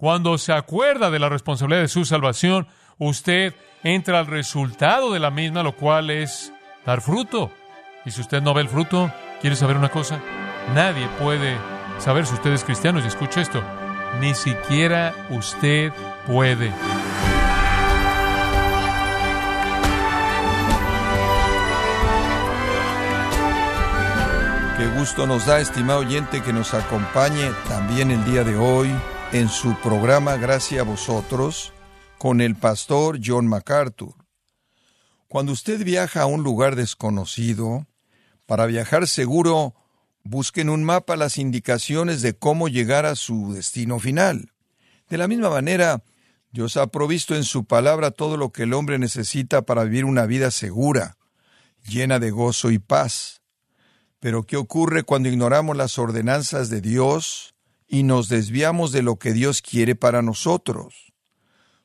Cuando se acuerda de la responsabilidad de su salvación, usted entra al resultado de la misma, lo cual es dar fruto. Y si usted no ve el fruto, ¿quiere saber una cosa? Nadie puede saber si usted es cristiano. Y escuche esto, ni siquiera usted puede. Qué gusto nos da, estimado oyente, que nos acompañe también el día de hoy en su programa Gracias a vosotros con el pastor John MacArthur. Cuando usted viaja a un lugar desconocido, para viajar seguro, busque en un mapa las indicaciones de cómo llegar a su destino final. De la misma manera, Dios ha provisto en su palabra todo lo que el hombre necesita para vivir una vida segura, llena de gozo y paz. Pero ¿qué ocurre cuando ignoramos las ordenanzas de Dios y nos desviamos de lo que Dios quiere para nosotros?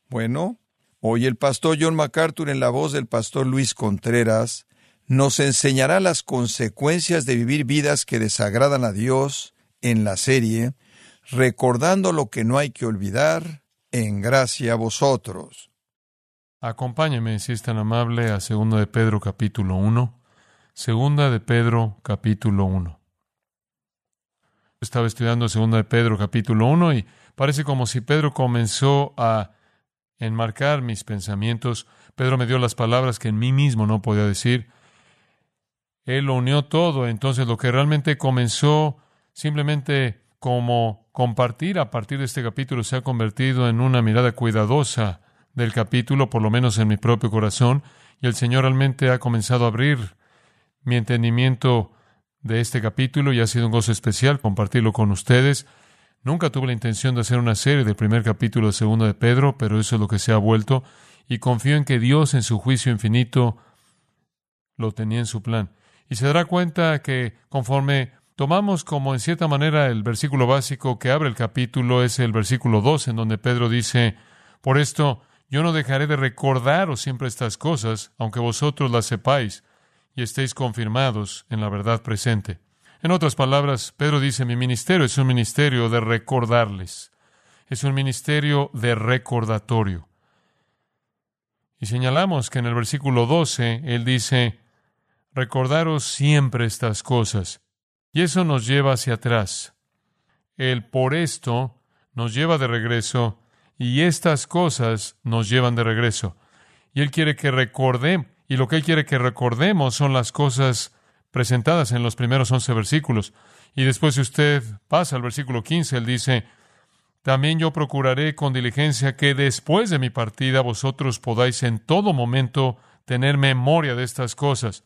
Bueno, hoy el pastor John MacArthur en la voz del pastor Luis Contreras nos enseñará las consecuencias de vivir vidas que desagradan a Dios en la serie, recordando lo que no hay que olvidar, en gracia a vosotros. Acompáñeme, si es tan amable, a 2 de Pedro capítulo 1. Segunda de Pedro capítulo 1. Estaba estudiando Segunda de Pedro capítulo 1 y parece como si Pedro comenzó a enmarcar mis pensamientos. Pedro me dio las palabras que en mí mismo no podía decir. Él lo unió todo, entonces lo que realmente comenzó simplemente como compartir a partir de este capítulo se ha convertido en una mirada cuidadosa del capítulo, por lo menos en mi propio corazón, y el Señor realmente ha comenzado a abrir mi entendimiento de este capítulo y ha sido un gozo especial compartirlo con ustedes. Nunca tuve la intención de hacer una serie del primer capítulo de segundo de Pedro, pero eso es lo que se ha vuelto, y confío en que Dios en su juicio infinito lo tenía en su plan. Y se dará cuenta que conforme tomamos como en cierta manera el versículo básico que abre el capítulo, es el versículo 2, en donde Pedro dice, por esto yo no dejaré de recordaros siempre estas cosas, aunque vosotros las sepáis y estéis confirmados en la verdad presente. En otras palabras, Pedro dice, mi ministerio es un ministerio de recordarles, es un ministerio de recordatorio. Y señalamos que en el versículo 12 él dice, Recordaros siempre estas cosas. Y eso nos lleva hacia atrás. El por esto nos lleva de regreso y estas cosas nos llevan de regreso. Y Él quiere que recordemos, y lo que Él quiere que recordemos son las cosas presentadas en los primeros once versículos. Y después si usted pasa al versículo 15, Él dice, también yo procuraré con diligencia que después de mi partida vosotros podáis en todo momento tener memoria de estas cosas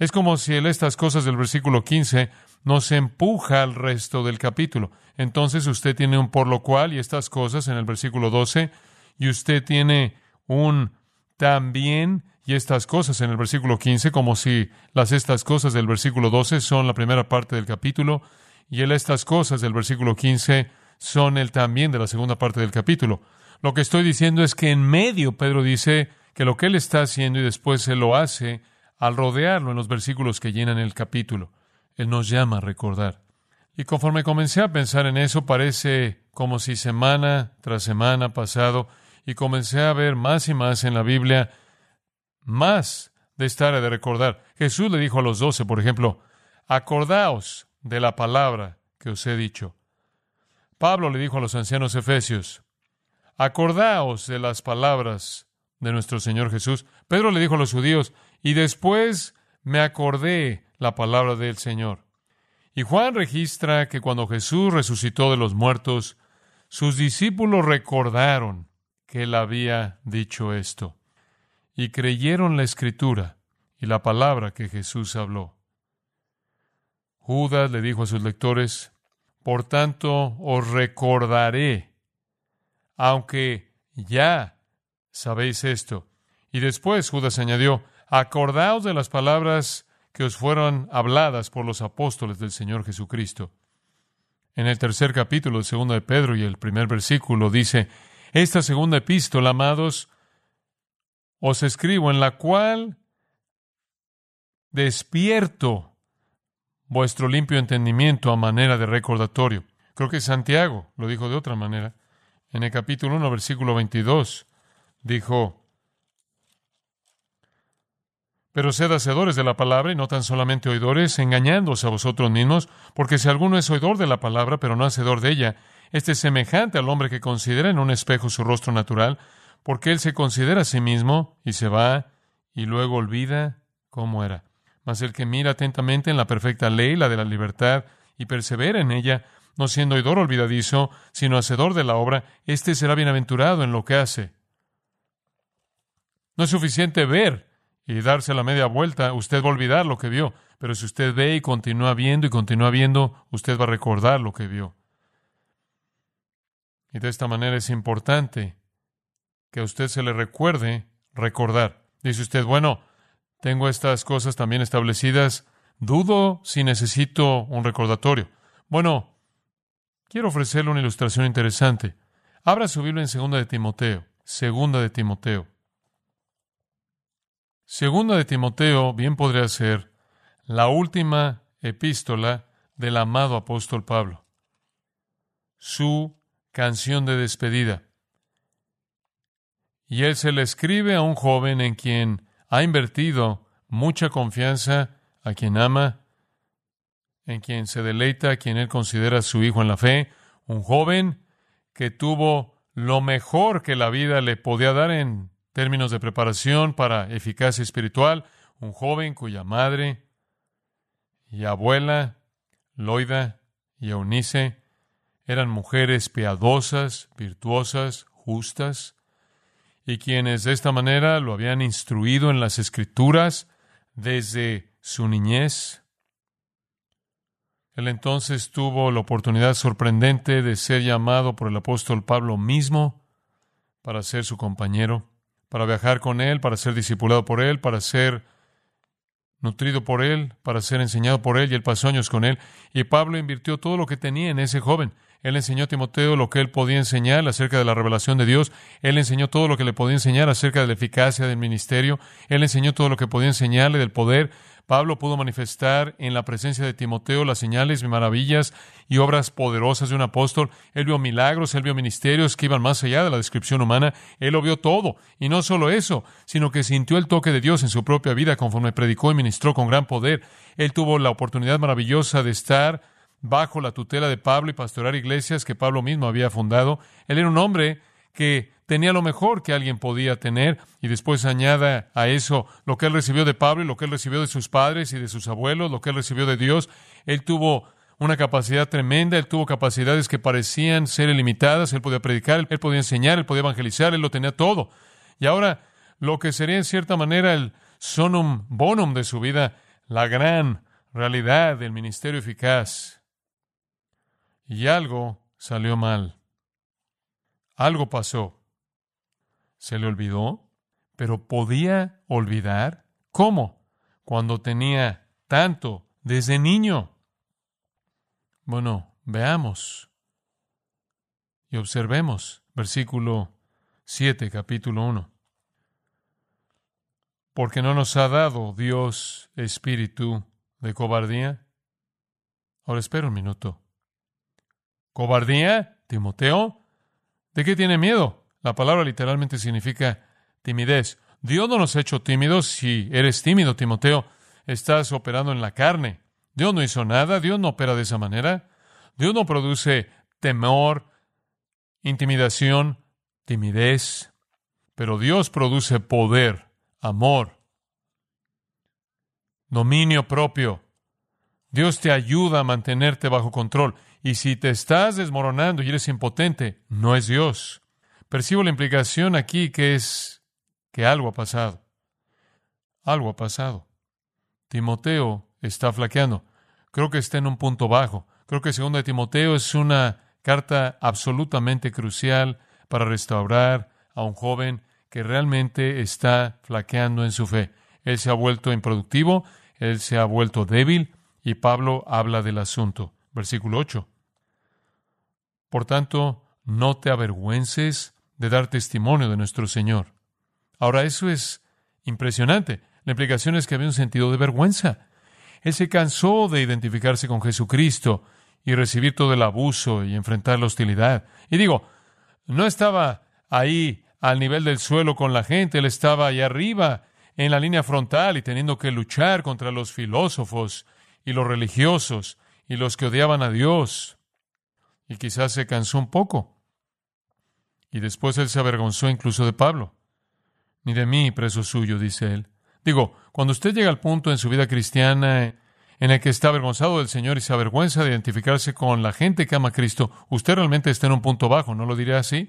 es como si el estas cosas del versículo 15 nos empuja al resto del capítulo. Entonces usted tiene un por lo cual y estas cosas en el versículo 12, y usted tiene un también y estas cosas en el versículo 15, como si las estas cosas del versículo 12 son la primera parte del capítulo, y el estas cosas del versículo 15 son el también de la segunda parte del capítulo. Lo que estoy diciendo es que en medio Pedro dice que lo que él está haciendo y después se lo hace al rodearlo en los versículos que llenan el capítulo. Él nos llama a recordar. Y conforme comencé a pensar en eso, parece como si semana tras semana pasado, y comencé a ver más y más en la Biblia, más de esta área de recordar. Jesús le dijo a los doce, por ejemplo, acordaos de la palabra que os he dicho. Pablo le dijo a los ancianos efesios, acordaos de las palabras de nuestro Señor Jesús. Pedro le dijo a los judíos, y después me acordé la palabra del Señor. Y Juan registra que cuando Jesús resucitó de los muertos, sus discípulos recordaron que él había dicho esto, y creyeron la escritura y la palabra que Jesús habló. Judas le dijo a sus lectores, Por tanto os recordaré, aunque ya sabéis esto. Y después Judas añadió, acordaos de las palabras que os fueron habladas por los apóstoles del Señor Jesucristo. En el tercer capítulo segundo de Pedro y el primer versículo dice, esta segunda epístola, amados, os escribo en la cual despierto vuestro limpio entendimiento a manera de recordatorio. Creo que Santiago lo dijo de otra manera. En el capítulo 1, versículo 22, dijo, Pero sed hacedores de la palabra y no tan solamente oidores, engañándose a vosotros mismos, porque si alguno es oidor de la palabra, pero no hacedor de ella, este es semejante al hombre que considera en un espejo su rostro natural, porque él se considera a sí mismo y se va y luego olvida cómo era. Mas el que mira atentamente en la perfecta ley, la de la libertad, y persevera en ella, no siendo oidor olvidadizo, sino hacedor de la obra, éste será bienaventurado en lo que hace. No es suficiente ver y darse la media vuelta, usted va a olvidar lo que vio, pero si usted ve y continúa viendo y continúa viendo, usted va a recordar lo que vio. Y de esta manera es importante que a usted se le recuerde recordar. Dice usted, bueno, tengo estas cosas también establecidas, dudo si necesito un recordatorio. Bueno, quiero ofrecerle una ilustración interesante. Abra su Biblia en Segunda de Timoteo. Segunda de Timoteo. Segunda de Timoteo bien podría ser la última epístola del amado apóstol Pablo. Su canción de despedida. Y él se le escribe a un joven en quien ha invertido mucha confianza, a quien ama, en quien se deleita, a quien él considera su hijo en la fe, un joven que tuvo lo mejor que la vida le podía dar en términos de preparación para eficacia espiritual, un joven cuya madre y abuela, Loida y Eunice, eran mujeres piadosas, virtuosas, justas, y quienes de esta manera lo habían instruido en las escrituras desde su niñez. Él entonces tuvo la oportunidad sorprendente de ser llamado por el apóstol Pablo mismo para ser su compañero, para viajar con él, para ser discipulado por él, para ser nutrido por él, para ser enseñado por él, y él pasó años con él. Y Pablo invirtió todo lo que tenía en ese joven. Él enseñó a Timoteo lo que él podía enseñar acerca de la revelación de Dios. Él enseñó todo lo que le podía enseñar acerca de la eficacia del ministerio. Él enseñó todo lo que podía enseñarle del poder. Pablo pudo manifestar en la presencia de Timoteo las señales, maravillas y obras poderosas de un apóstol. Él vio milagros, él vio ministerios que iban más allá de la descripción humana. Él lo vio todo. Y no solo eso, sino que sintió el toque de Dios en su propia vida conforme predicó y ministró con gran poder. Él tuvo la oportunidad maravillosa de estar bajo la tutela de Pablo y pastorar iglesias que Pablo mismo había fundado. Él era un hombre que tenía lo mejor que alguien podía tener y después añada a eso lo que él recibió de Pablo y lo que él recibió de sus padres y de sus abuelos, lo que él recibió de Dios. Él tuvo una capacidad tremenda, él tuvo capacidades que parecían ser ilimitadas, él podía predicar, él podía enseñar, él podía evangelizar, él lo tenía todo. Y ahora lo que sería en cierta manera el sonum bonum de su vida, la gran realidad del ministerio eficaz, y algo salió mal. Algo pasó. Se le olvidó, pero podía olvidar. ¿Cómo? Cuando tenía tanto desde niño. Bueno, veamos y observemos versículo 7, capítulo 1. Porque no nos ha dado Dios espíritu de cobardía. Ahora espera un minuto. ¿Cobardía? ¿Timoteo? ¿De qué tiene miedo? La palabra literalmente significa timidez. Dios no nos ha hecho tímidos. Si eres tímido, Timoteo, estás operando en la carne. Dios no hizo nada. Dios no opera de esa manera. Dios no produce temor, intimidación, timidez. Pero Dios produce poder, amor, dominio propio. Dios te ayuda a mantenerte bajo control. Y si te estás desmoronando y eres impotente, no es Dios. Percibo la implicación aquí que es que algo ha pasado. Algo ha pasado. Timoteo está flaqueando. Creo que está en un punto bajo. Creo que segundo de Timoteo es una carta absolutamente crucial para restaurar a un joven que realmente está flaqueando en su fe. Él se ha vuelto improductivo, él se ha vuelto débil y Pablo habla del asunto. Versículo 8. Por tanto, no te avergüences de dar testimonio de nuestro Señor. Ahora, eso es impresionante. La implicación es que había un sentido de vergüenza. Él se cansó de identificarse con Jesucristo y recibir todo el abuso y enfrentar la hostilidad. Y digo, no estaba ahí al nivel del suelo con la gente, él estaba ahí arriba, en la línea frontal y teniendo que luchar contra los filósofos y los religiosos y los que odiaban a Dios. Y quizás se cansó un poco. Y después él se avergonzó incluso de Pablo. Ni de mí, preso suyo, dice él. Digo, cuando usted llega al punto en su vida cristiana en el que está avergonzado del Señor y se avergüenza de identificarse con la gente que ama a Cristo, usted realmente está en un punto bajo, ¿no lo diré así?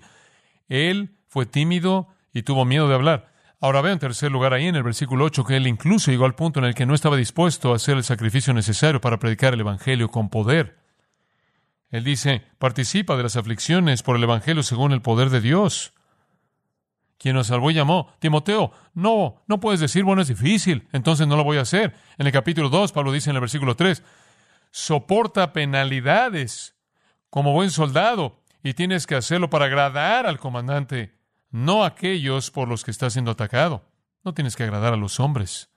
Él fue tímido y tuvo miedo de hablar. Ahora veo en tercer lugar ahí en el versículo 8 que él incluso llegó al punto en el que no estaba dispuesto a hacer el sacrificio necesario para predicar el Evangelio con poder. Él dice, participa de las aflicciones por el Evangelio según el poder de Dios quien nos salvó y llamó. Timoteo, no, no puedes decir, bueno, es difícil, entonces no lo voy a hacer. En el capítulo 2, Pablo dice en el versículo 3, soporta penalidades como buen soldado y tienes que hacerlo para agradar al comandante, no aquellos por los que estás siendo atacado. No tienes que agradar a los hombres.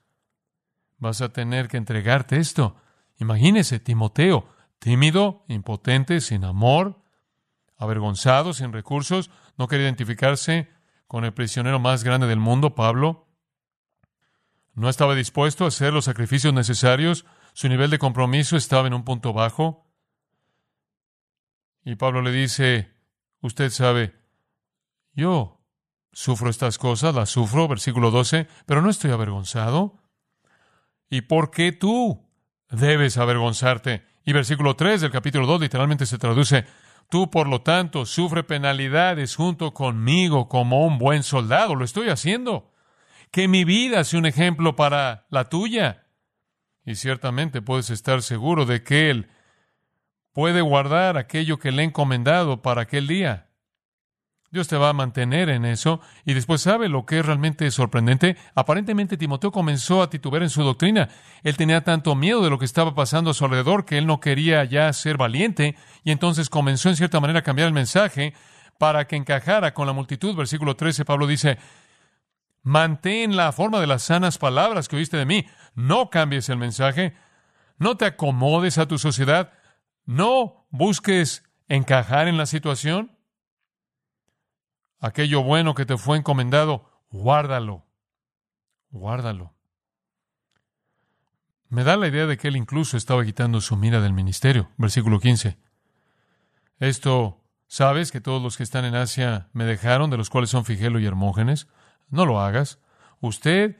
Vas a tener que entregarte esto. Imagínese, Timoteo, tímido, impotente, sin amor, avergonzado, sin recursos, no quería identificarse con el prisionero más grande del mundo, Pablo. No estaba dispuesto a hacer los sacrificios necesarios. Su nivel de compromiso estaba en un punto bajo. Y Pablo le dice, usted sabe, yo sufro estas cosas, las sufro, versículo 12, pero no estoy avergonzado. ¿Y por qué tú debes avergonzarte? Y versículo 3 del capítulo 2 literalmente se traduce, Tú, por lo tanto, sufre penalidades junto conmigo como un buen soldado. Lo estoy haciendo. Que mi vida sea un ejemplo para la tuya. Y ciertamente puedes estar seguro de que Él puede guardar aquello que le he encomendado para aquel día. Dios te va a mantener en eso. Y después sabe lo que es realmente sorprendente. Aparentemente Timoteo comenzó a titubear en su doctrina. Él tenía tanto miedo de lo que estaba pasando a su alrededor que él no quería ya ser valiente. Y entonces comenzó en cierta manera a cambiar el mensaje para que encajara con la multitud. Versículo 13, Pablo dice, mantén la forma de las sanas palabras que oíste de mí. No cambies el mensaje. No te acomodes a tu sociedad. No busques encajar en la situación aquello bueno que te fue encomendado, guárdalo, guárdalo. Me da la idea de que él incluso estaba quitando su mira del ministerio. Versículo 15. Esto, ¿sabes que todos los que están en Asia me dejaron, de los cuales son Figelo y Hermógenes? No lo hagas. Usted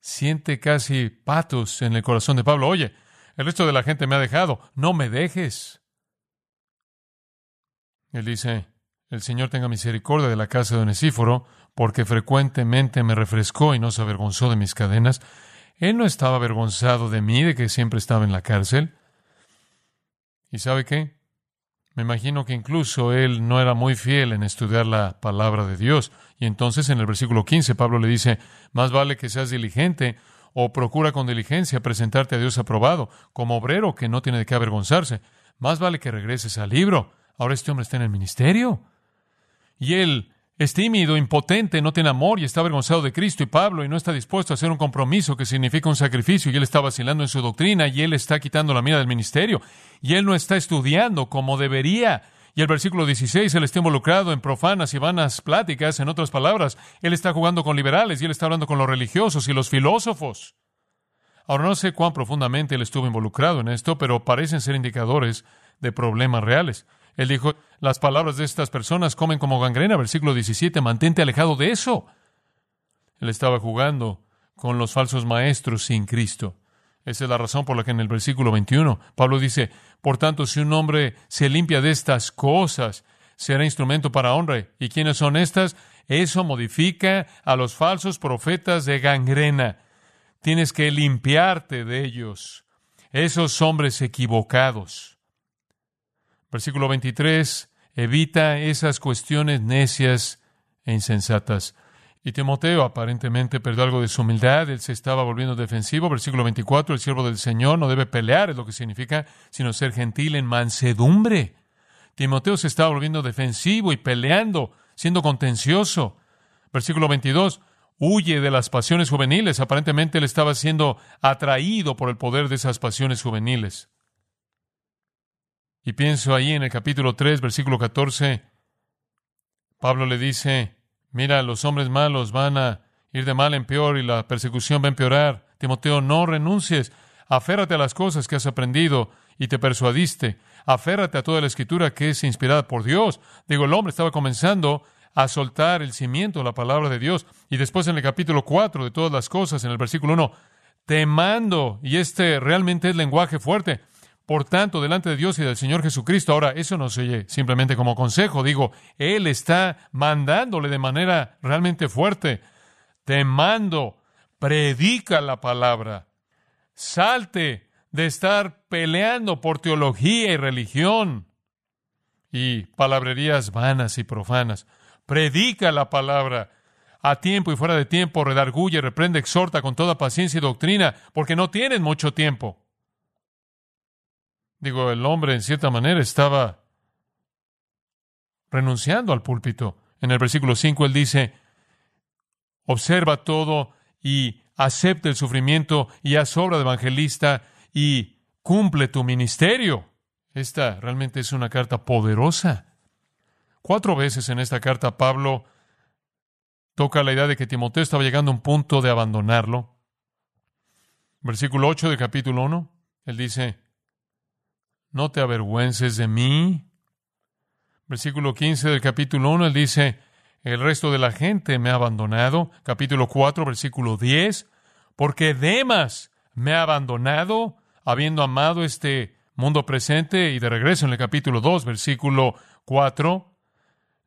siente casi patos en el corazón de Pablo. Oye, el resto de la gente me ha dejado. No me dejes. Él dice, el Señor tenga misericordia de la casa de Onesíforo, porque frecuentemente me refrescó y no se avergonzó de mis cadenas. Él no estaba avergonzado de mí, de que siempre estaba en la cárcel. ¿Y sabe qué? Me imagino que incluso él no era muy fiel en estudiar la palabra de Dios. Y entonces en el versículo 15 Pablo le dice, más vale que seas diligente o procura con diligencia presentarte a Dios aprobado, como obrero que no tiene de qué avergonzarse. Más vale que regreses al libro. Ahora este hombre está en el ministerio. Y él es tímido, impotente, no tiene amor y está avergonzado de Cristo y Pablo y no está dispuesto a hacer un compromiso que significa un sacrificio y él está vacilando en su doctrina y él está quitando la mira del ministerio y él no está estudiando como debería. Y el versículo 16, él está involucrado en profanas y vanas pláticas, en otras palabras, él está jugando con liberales y él está hablando con los religiosos y los filósofos. Ahora no sé cuán profundamente él estuvo involucrado en esto, pero parecen ser indicadores de problemas reales. Él dijo, las palabras de estas personas comen como gangrena, versículo 17, mantente alejado de eso. Él estaba jugando con los falsos maestros sin Cristo. Esa es la razón por la que en el versículo 21 Pablo dice, por tanto, si un hombre se limpia de estas cosas, será instrumento para honra. ¿Y quiénes son estas? Eso modifica a los falsos profetas de gangrena. Tienes que limpiarte de ellos, esos hombres equivocados. Versículo 23, evita esas cuestiones necias e insensatas. Y Timoteo aparentemente perdió algo de su humildad, él se estaba volviendo defensivo. Versículo 24, el siervo del Señor no debe pelear, es lo que significa, sino ser gentil en mansedumbre. Timoteo se estaba volviendo defensivo y peleando, siendo contencioso. Versículo 22, huye de las pasiones juveniles. Aparentemente él estaba siendo atraído por el poder de esas pasiones juveniles. Y pienso ahí en el capítulo 3, versículo 14, Pablo le dice, mira, los hombres malos van a ir de mal en peor y la persecución va a empeorar. Timoteo, no renuncies, aférrate a las cosas que has aprendido y te persuadiste. Aférrate a toda la escritura que es inspirada por Dios. Digo, el hombre estaba comenzando a soltar el cimiento de la palabra de Dios. Y después en el capítulo 4 de todas las cosas, en el versículo 1, te mando, y este realmente es lenguaje fuerte, por tanto, delante de Dios y del Señor Jesucristo. Ahora, eso no se oye simplemente como consejo, digo, Él está mandándole de manera realmente fuerte. Te mando, predica la palabra. Salte de estar peleando por teología y religión y palabrerías vanas y profanas. Predica la palabra a tiempo y fuera de tiempo, redarguye, reprende, exhorta con toda paciencia y doctrina, porque no tienen mucho tiempo. Digo, el hombre en cierta manera estaba renunciando al púlpito. En el versículo 5 él dice, observa todo y acepta el sufrimiento y haz obra de evangelista y cumple tu ministerio. Esta realmente es una carta poderosa. Cuatro veces en esta carta Pablo toca la idea de que Timoteo estaba llegando a un punto de abandonarlo. Versículo 8 de capítulo 1, él dice, no te avergüences de mí. Versículo 15 del capítulo 1, él dice, el resto de la gente me ha abandonado. Capítulo 4, versículo 10, porque Demas me ha abandonado, habiendo amado este mundo presente. Y de regreso en el capítulo 2, versículo 4,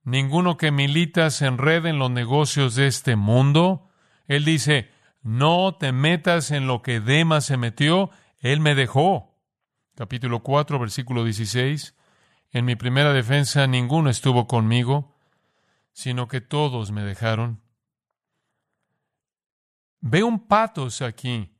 ninguno que milita se enrede en los negocios de este mundo. Él dice, no te metas en lo que Demas se metió, él me dejó capítulo 4, versículo 16. En mi primera defensa ninguno estuvo conmigo, sino que todos me dejaron. Ve un patos aquí,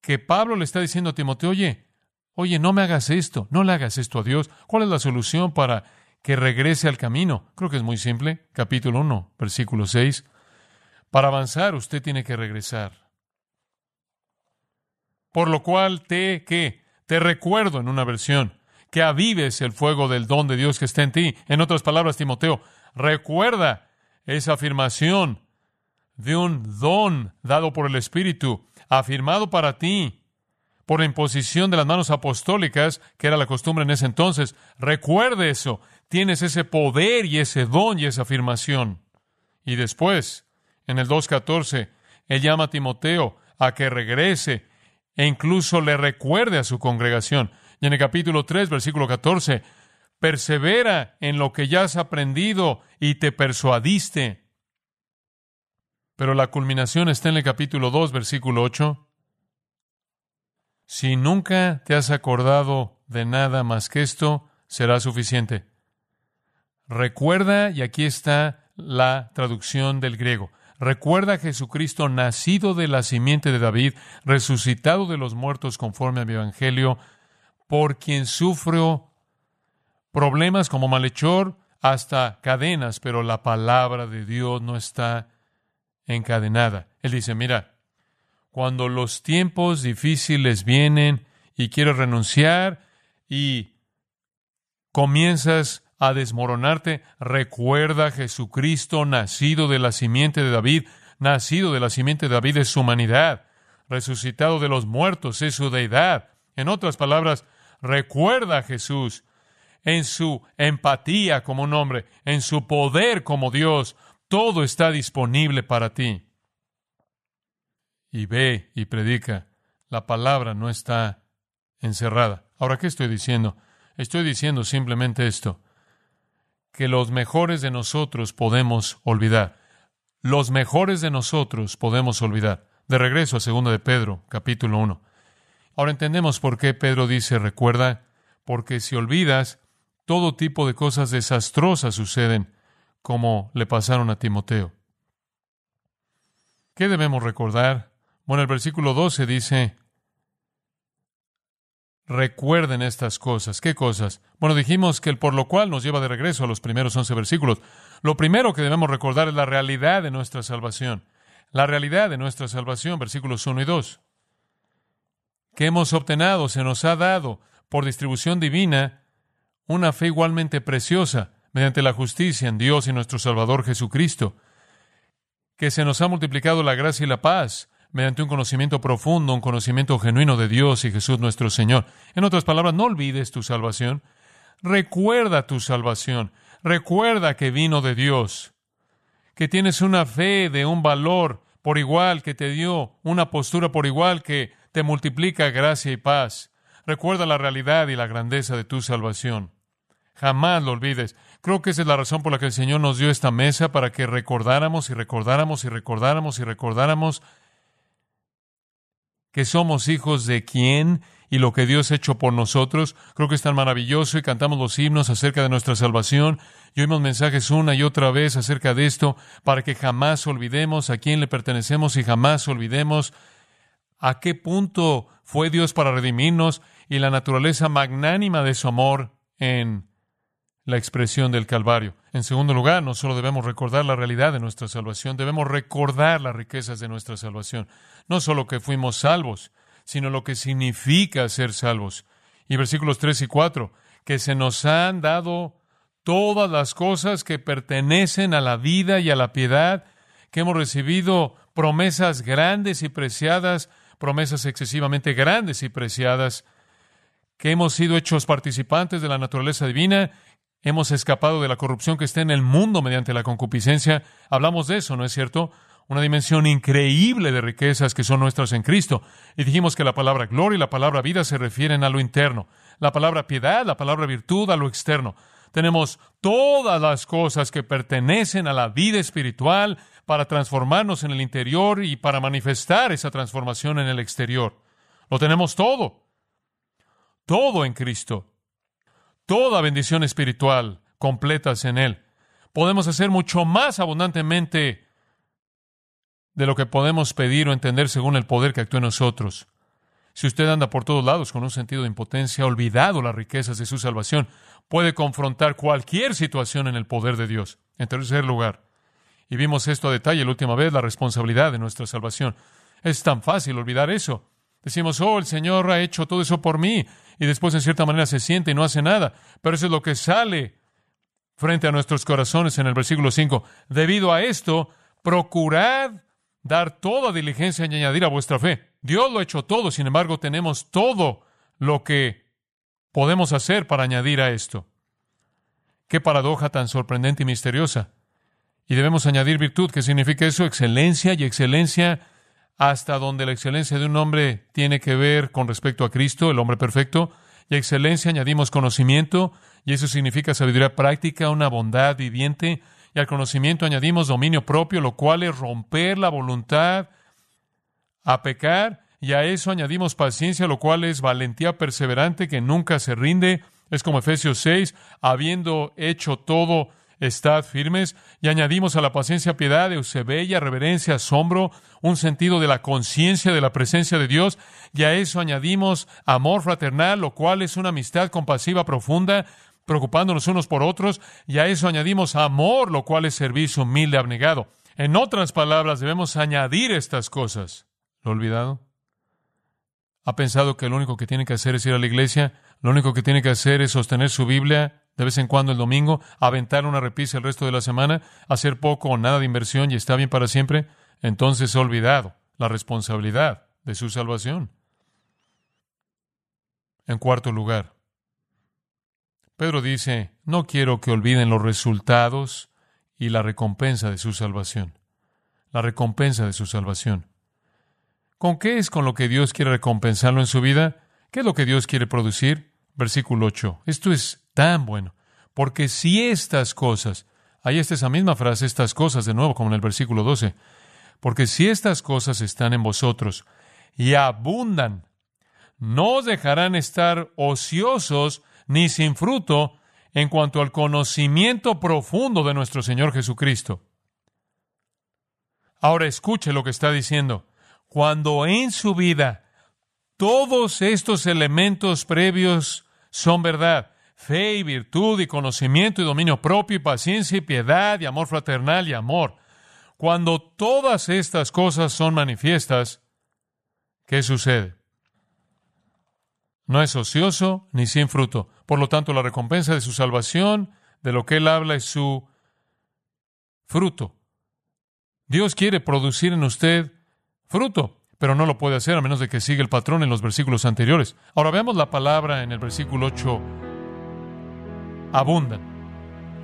que Pablo le está diciendo a Timoteo, oye, oye, no me hagas esto, no le hagas esto a Dios. ¿Cuál es la solución para que regrese al camino? Creo que es muy simple. Capítulo 1, versículo 6. Para avanzar usted tiene que regresar. Por lo cual te, ¿qué? Te recuerdo en una versión que avives el fuego del don de Dios que está en ti. En otras palabras, Timoteo, recuerda esa afirmación de un don dado por el Espíritu, afirmado para ti por la imposición de las manos apostólicas, que era la costumbre en ese entonces. Recuerde eso. Tienes ese poder y ese don y esa afirmación. Y después, en el 2.14, él llama a Timoteo a que regrese e incluso le recuerde a su congregación. Y en el capítulo 3, versículo 14, persevera en lo que ya has aprendido y te persuadiste. Pero la culminación está en el capítulo 2, versículo 8. Si nunca te has acordado de nada más que esto, será suficiente. Recuerda, y aquí está la traducción del griego, Recuerda a Jesucristo nacido de la simiente de David, resucitado de los muertos conforme a mi Evangelio, por quien sufrió problemas como malhechor hasta cadenas, pero la palabra de Dios no está encadenada. Él dice, mira, cuando los tiempos difíciles vienen y quieres renunciar y comienzas a desmoronarte, recuerda a Jesucristo, nacido de la simiente de David, nacido de la simiente de David es su humanidad, resucitado de los muertos es su deidad. En otras palabras, recuerda a Jesús en su empatía como un hombre, en su poder como Dios, todo está disponible para ti. Y ve y predica. La palabra no está encerrada. Ahora, ¿qué estoy diciendo? Estoy diciendo simplemente esto que los mejores de nosotros podemos olvidar. Los mejores de nosotros podemos olvidar. De regreso a 2 de Pedro, capítulo 1. Ahora entendemos por qué Pedro dice, recuerda, porque si olvidas, todo tipo de cosas desastrosas suceden, como le pasaron a Timoteo. ¿Qué debemos recordar? Bueno, el versículo 12 dice, recuerden estas cosas. ¿Qué cosas? Bueno, dijimos que el por lo cual nos lleva de regreso a los primeros once versículos. Lo primero que debemos recordar es la realidad de nuestra salvación. La realidad de nuestra salvación, versículos 1 y 2. Que hemos obtenido, se nos ha dado por distribución divina una fe igualmente preciosa. mediante la justicia en Dios y nuestro Salvador Jesucristo, que se nos ha multiplicado la gracia y la paz mediante un conocimiento profundo, un conocimiento genuino de Dios y Jesús nuestro Señor. En otras palabras, no olvides tu salvación. Recuerda tu salvación. Recuerda que vino de Dios, que tienes una fe de un valor por igual, que te dio una postura por igual, que te multiplica gracia y paz. Recuerda la realidad y la grandeza de tu salvación. Jamás lo olvides. Creo que esa es la razón por la que el Señor nos dio esta mesa para que recordáramos y recordáramos y recordáramos y recordáramos que somos hijos de quién y lo que Dios ha hecho por nosotros. Creo que es tan maravilloso y cantamos los himnos acerca de nuestra salvación y oímos mensajes una y otra vez acerca de esto para que jamás olvidemos a quién le pertenecemos y jamás olvidemos a qué punto fue Dios para redimirnos y la naturaleza magnánima de su amor en la expresión del Calvario. En segundo lugar, no solo debemos recordar la realidad de nuestra salvación, debemos recordar las riquezas de nuestra salvación. No solo que fuimos salvos, sino lo que significa ser salvos. Y versículos 3 y 4, que se nos han dado todas las cosas que pertenecen a la vida y a la piedad, que hemos recibido promesas grandes y preciadas, promesas excesivamente grandes y preciadas, que hemos sido hechos participantes de la naturaleza divina Hemos escapado de la corrupción que está en el mundo mediante la concupiscencia. Hablamos de eso, ¿no es cierto? Una dimensión increíble de riquezas que son nuestras en Cristo. Y dijimos que la palabra gloria y la palabra vida se refieren a lo interno. La palabra piedad, la palabra virtud a lo externo. Tenemos todas las cosas que pertenecen a la vida espiritual para transformarnos en el interior y para manifestar esa transformación en el exterior. Lo tenemos todo. Todo en Cristo toda bendición espiritual completas en Él. Podemos hacer mucho más abundantemente de lo que podemos pedir o entender según el poder que actúa en nosotros. Si usted anda por todos lados con un sentido de impotencia, olvidado las riquezas de su salvación, puede confrontar cualquier situación en el poder de Dios. En tercer lugar, y vimos esto a detalle la última vez, la responsabilidad de nuestra salvación. Es tan fácil olvidar eso. Decimos, oh, el Señor ha hecho todo eso por mí y después en cierta manera se siente y no hace nada. Pero eso es lo que sale frente a nuestros corazones en el versículo 5. Debido a esto, procurad dar toda diligencia y añadir a vuestra fe. Dios lo ha hecho todo, sin embargo, tenemos todo lo que podemos hacer para añadir a esto. Qué paradoja tan sorprendente y misteriosa. Y debemos añadir virtud, ¿qué significa eso? Excelencia y excelencia hasta donde la excelencia de un hombre tiene que ver con respecto a Cristo, el hombre perfecto, y a excelencia añadimos conocimiento, y eso significa sabiduría práctica, una bondad viviente, y al conocimiento añadimos dominio propio, lo cual es romper la voluntad a pecar, y a eso añadimos paciencia, lo cual es valentía perseverante que nunca se rinde. Es como Efesios 6, habiendo hecho todo, estad firmes, y añadimos a la paciencia piedad, eusebella, reverencia, asombro, un sentido de la conciencia de la presencia de Dios, y a eso añadimos amor fraternal, lo cual es una amistad compasiva profunda, preocupándonos unos por otros, y a eso añadimos amor, lo cual es servicio humilde, abnegado. En otras palabras, debemos añadir estas cosas. ¿Lo he olvidado? ¿Ha pensado que lo único que tiene que hacer es ir a la iglesia? ¿Lo único que tiene que hacer es sostener su Biblia de vez en cuando el domingo, aventar una repisa el resto de la semana, hacer poco o nada de inversión y está bien para siempre, entonces ha olvidado la responsabilidad de su salvación. En cuarto lugar, Pedro dice, no quiero que olviden los resultados y la recompensa de su salvación. La recompensa de su salvación. ¿Con qué es con lo que Dios quiere recompensarlo en su vida? ¿Qué es lo que Dios quiere producir? Versículo 8. Esto es tan bueno. Porque si estas cosas, ahí está esa misma frase, estas cosas de nuevo, como en el versículo 12, porque si estas cosas están en vosotros y abundan, no dejarán estar ociosos ni sin fruto en cuanto al conocimiento profundo de nuestro Señor Jesucristo. Ahora escuche lo que está diciendo. Cuando en su vida todos estos elementos previos son verdad, fe y virtud y conocimiento y dominio propio y paciencia y piedad y amor fraternal y amor. Cuando todas estas cosas son manifiestas, ¿qué sucede? No es ocioso ni sin fruto. Por lo tanto, la recompensa de su salvación de lo que Él habla es su fruto. Dios quiere producir en usted fruto, pero no lo puede hacer a menos de que siga el patrón en los versículos anteriores. Ahora veamos la palabra en el versículo 8. Abundan.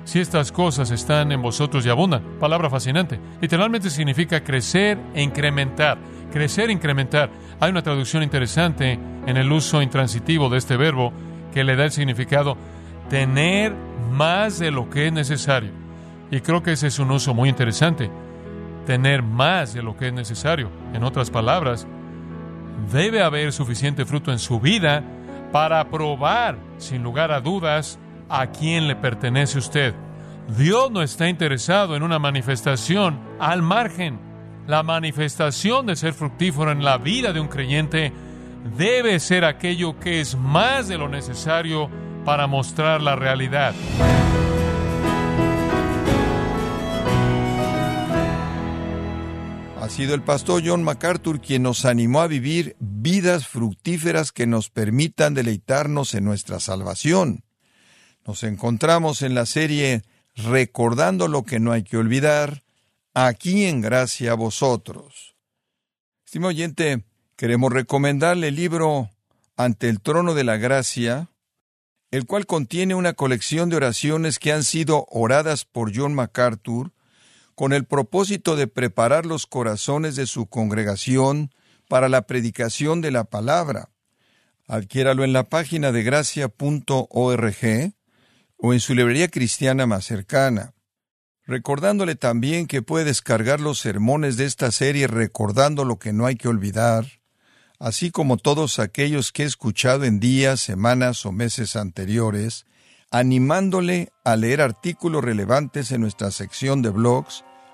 Si estas cosas están en vosotros y abundan. Palabra fascinante. Literalmente significa crecer e incrementar. Crecer e incrementar. Hay una traducción interesante en el uso intransitivo de este verbo que le da el significado tener más de lo que es necesario. Y creo que ese es un uso muy interesante. Tener más de lo que es necesario. En otras palabras, debe haber suficiente fruto en su vida para probar, sin lugar a dudas, a quién le pertenece usted. Dios no está interesado en una manifestación al margen. La manifestación de ser fructífero en la vida de un creyente debe ser aquello que es más de lo necesario para mostrar la realidad. Sido el pastor John MacArthur quien nos animó a vivir vidas fructíferas que nos permitan deleitarnos en nuestra salvación. Nos encontramos en la serie Recordando lo que no hay que olvidar, aquí en gracia a vosotros. Estimado oyente, queremos recomendarle el libro Ante el trono de la gracia, el cual contiene una colección de oraciones que han sido oradas por John MacArthur con el propósito de preparar los corazones de su congregación para la predicación de la palabra. Adquiéralo en la página de gracia.org o en su librería cristiana más cercana. Recordándole también que puede descargar los sermones de esta serie recordando lo que no hay que olvidar, así como todos aquellos que he escuchado en días, semanas o meses anteriores, animándole a leer artículos relevantes en nuestra sección de blogs,